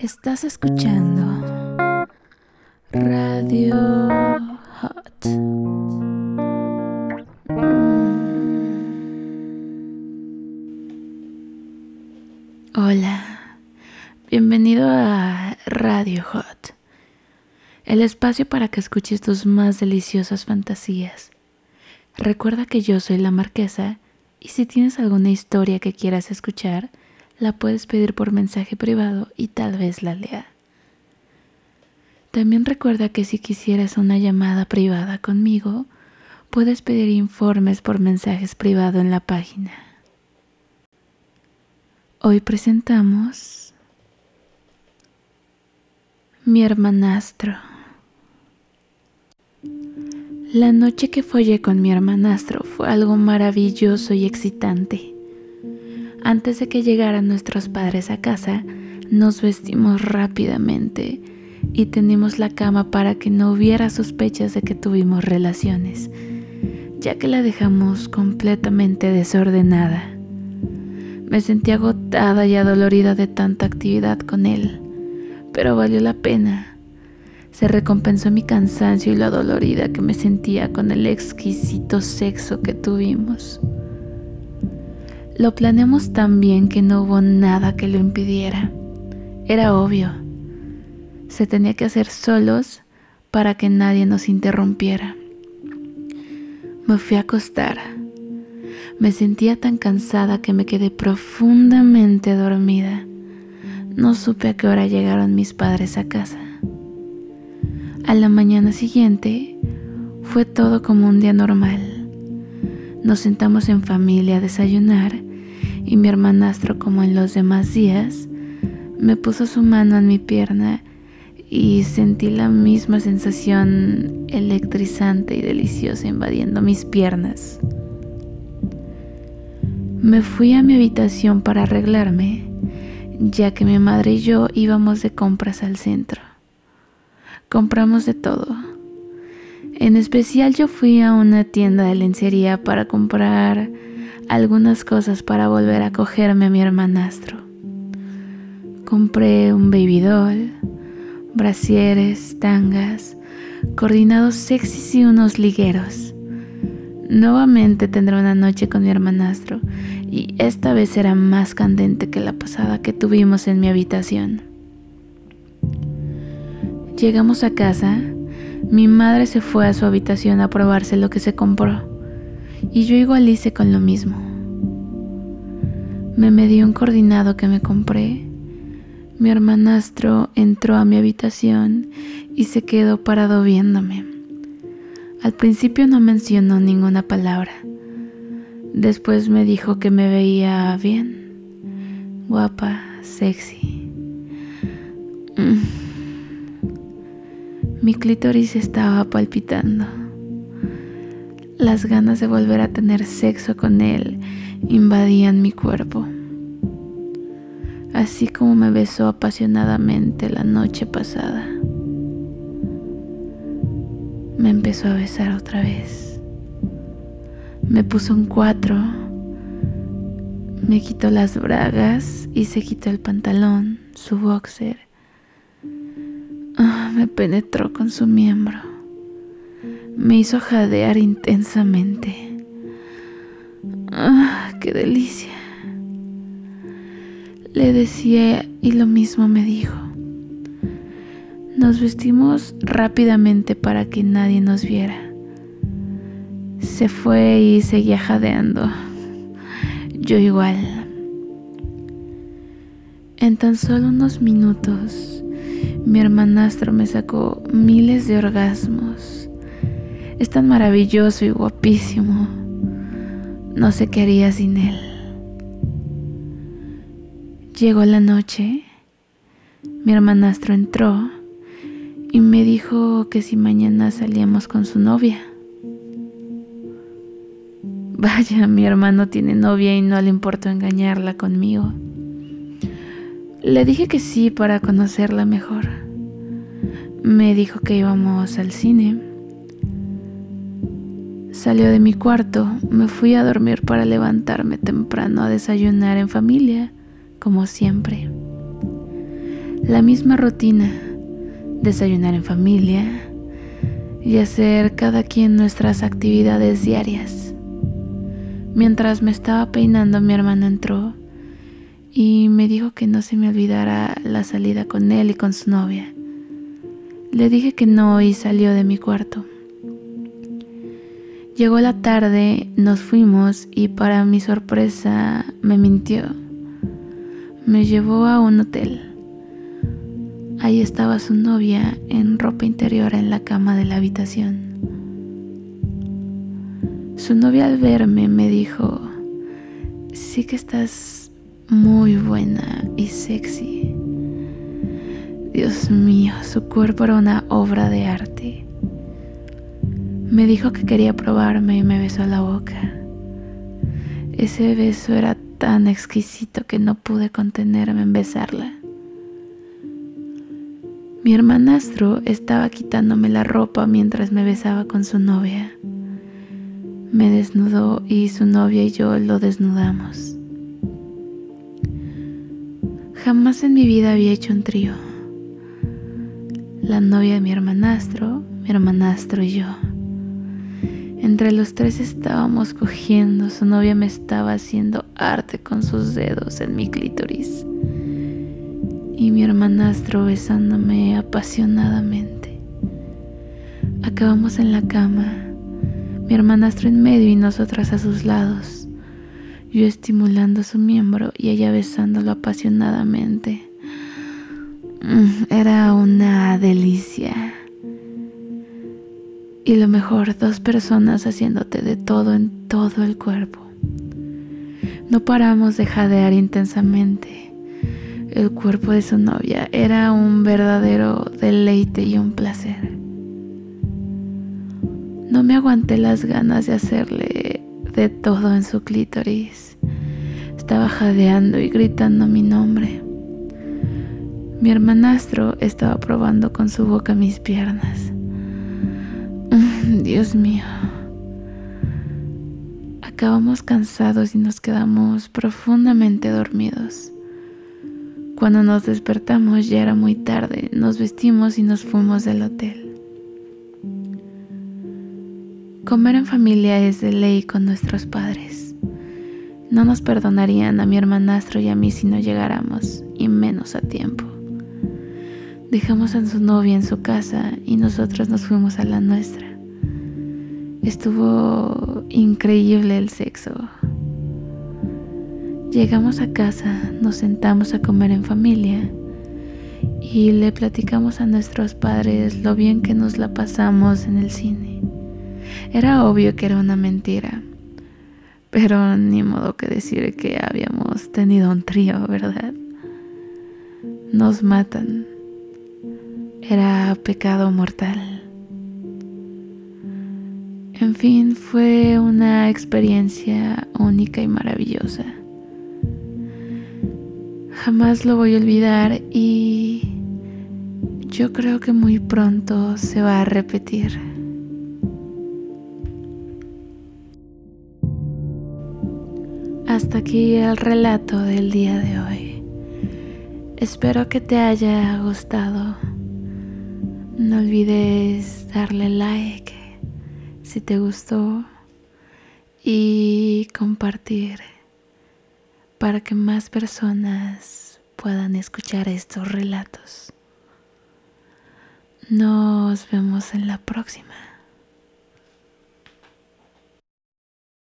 Estás escuchando Radio Hot. Hola, bienvenido a Radio Hot, el espacio para que escuches tus más deliciosas fantasías. Recuerda que yo soy la marquesa y si tienes alguna historia que quieras escuchar, la puedes pedir por mensaje privado y tal vez la lea. También recuerda que si quisieras una llamada privada conmigo, puedes pedir informes por mensajes privado en la página. Hoy presentamos Mi hermanastro. La noche que follé con mi hermanastro fue algo maravilloso y excitante. Antes de que llegaran nuestros padres a casa, nos vestimos rápidamente y tendimos la cama para que no hubiera sospechas de que tuvimos relaciones, ya que la dejamos completamente desordenada. Me sentí agotada y adolorida de tanta actividad con él, pero valió la pena. Se recompensó mi cansancio y lo adolorida que me sentía con el exquisito sexo que tuvimos. Lo planeamos tan bien que no hubo nada que lo impidiera. Era obvio. Se tenía que hacer solos para que nadie nos interrumpiera. Me fui a acostar. Me sentía tan cansada que me quedé profundamente dormida. No supe a qué hora llegaron mis padres a casa. A la mañana siguiente fue todo como un día normal. Nos sentamos en familia a desayunar y mi hermanastro, como en los demás días, me puso su mano en mi pierna y sentí la misma sensación electrizante y deliciosa invadiendo mis piernas. Me fui a mi habitación para arreglarme, ya que mi madre y yo íbamos de compras al centro. Compramos de todo. En especial yo fui a una tienda de lencería para comprar algunas cosas para volver a cogerme a mi hermanastro. Compré un baby doll, brasieres, tangas, coordinados sexys y unos ligueros. Nuevamente tendré una noche con mi hermanastro y esta vez será más candente que la pasada que tuvimos en mi habitación. Llegamos a casa, mi madre se fue a su habitación a probarse lo que se compró y yo igual hice con lo mismo. Me medí un coordinado que me compré. Mi hermanastro entró a mi habitación y se quedó parado viéndome. Al principio no mencionó ninguna palabra. Después me dijo que me veía bien, guapa, sexy. Mm. Mi clítoris estaba palpitando. Las ganas de volver a tener sexo con él invadían mi cuerpo. Así como me besó apasionadamente la noche pasada. Me empezó a besar otra vez. Me puso un cuatro. Me quitó las bragas y se quitó el pantalón, su boxer. Ah, me penetró con su miembro me hizo jadear intensamente. ¡Ah, qué delicia! Le decía y lo mismo me dijo. Nos vestimos rápidamente para que nadie nos viera. Se fue y seguía jadeando. Yo igual. En tan solo unos minutos, mi hermanastro me sacó miles de orgasmos es tan maravilloso y guapísimo. No sé qué haría sin él. Llegó la noche, mi hermanastro entró y me dijo que si mañana salíamos con su novia. Vaya, mi hermano tiene novia y no le importó engañarla conmigo. Le dije que sí para conocerla mejor. Me dijo que íbamos al cine Salió de mi cuarto, me fui a dormir para levantarme temprano a desayunar en familia, como siempre. La misma rutina, desayunar en familia y hacer cada quien nuestras actividades diarias. Mientras me estaba peinando mi hermano entró y me dijo que no se me olvidara la salida con él y con su novia. Le dije que no y salió de mi cuarto. Llegó la tarde, nos fuimos y para mi sorpresa me mintió. Me llevó a un hotel. Ahí estaba su novia en ropa interior en la cama de la habitación. Su novia al verme me dijo, sí que estás muy buena y sexy. Dios mío, su cuerpo era una obra de arte. Me dijo que quería probarme y me besó la boca. Ese beso era tan exquisito que no pude contenerme en besarla. Mi hermanastro estaba quitándome la ropa mientras me besaba con su novia. Me desnudó y su novia y yo lo desnudamos. Jamás en mi vida había hecho un trío. La novia de mi hermanastro, mi hermanastro y yo. Entre los tres estábamos cogiendo, su novia me estaba haciendo arte con sus dedos en mi clítoris y mi hermanastro besándome apasionadamente. Acabamos en la cama, mi hermanastro en medio y nosotras a sus lados, yo estimulando su miembro y ella besándolo apasionadamente. Mm, era una delicia. Y lo mejor, dos personas haciéndote de todo en todo el cuerpo. No paramos de jadear intensamente el cuerpo de su novia era un verdadero deleite y un placer. No me aguanté las ganas de hacerle de todo en su clítoris. Estaba jadeando y gritando mi nombre. Mi hermanastro estaba probando con su boca mis piernas. Dios mío. Acabamos cansados y nos quedamos profundamente dormidos. Cuando nos despertamos ya era muy tarde, nos vestimos y nos fuimos del hotel. Comer en familia es de ley con nuestros padres. No nos perdonarían a mi hermanastro y a mí si no llegáramos, y menos a tiempo. Dejamos a su novia en su casa y nosotros nos fuimos a la nuestra. Estuvo increíble el sexo. Llegamos a casa, nos sentamos a comer en familia y le platicamos a nuestros padres lo bien que nos la pasamos en el cine. Era obvio que era una mentira, pero ni modo que decir que habíamos tenido un trío, ¿verdad? Nos matan. Era pecado mortal. Fin, fue una experiencia única y maravillosa. Jamás lo voy a olvidar y yo creo que muy pronto se va a repetir. Hasta aquí el relato del día de hoy. Espero que te haya gustado. No olvides darle like si te gustó y compartir para que más personas puedan escuchar estos relatos. Nos vemos en la próxima.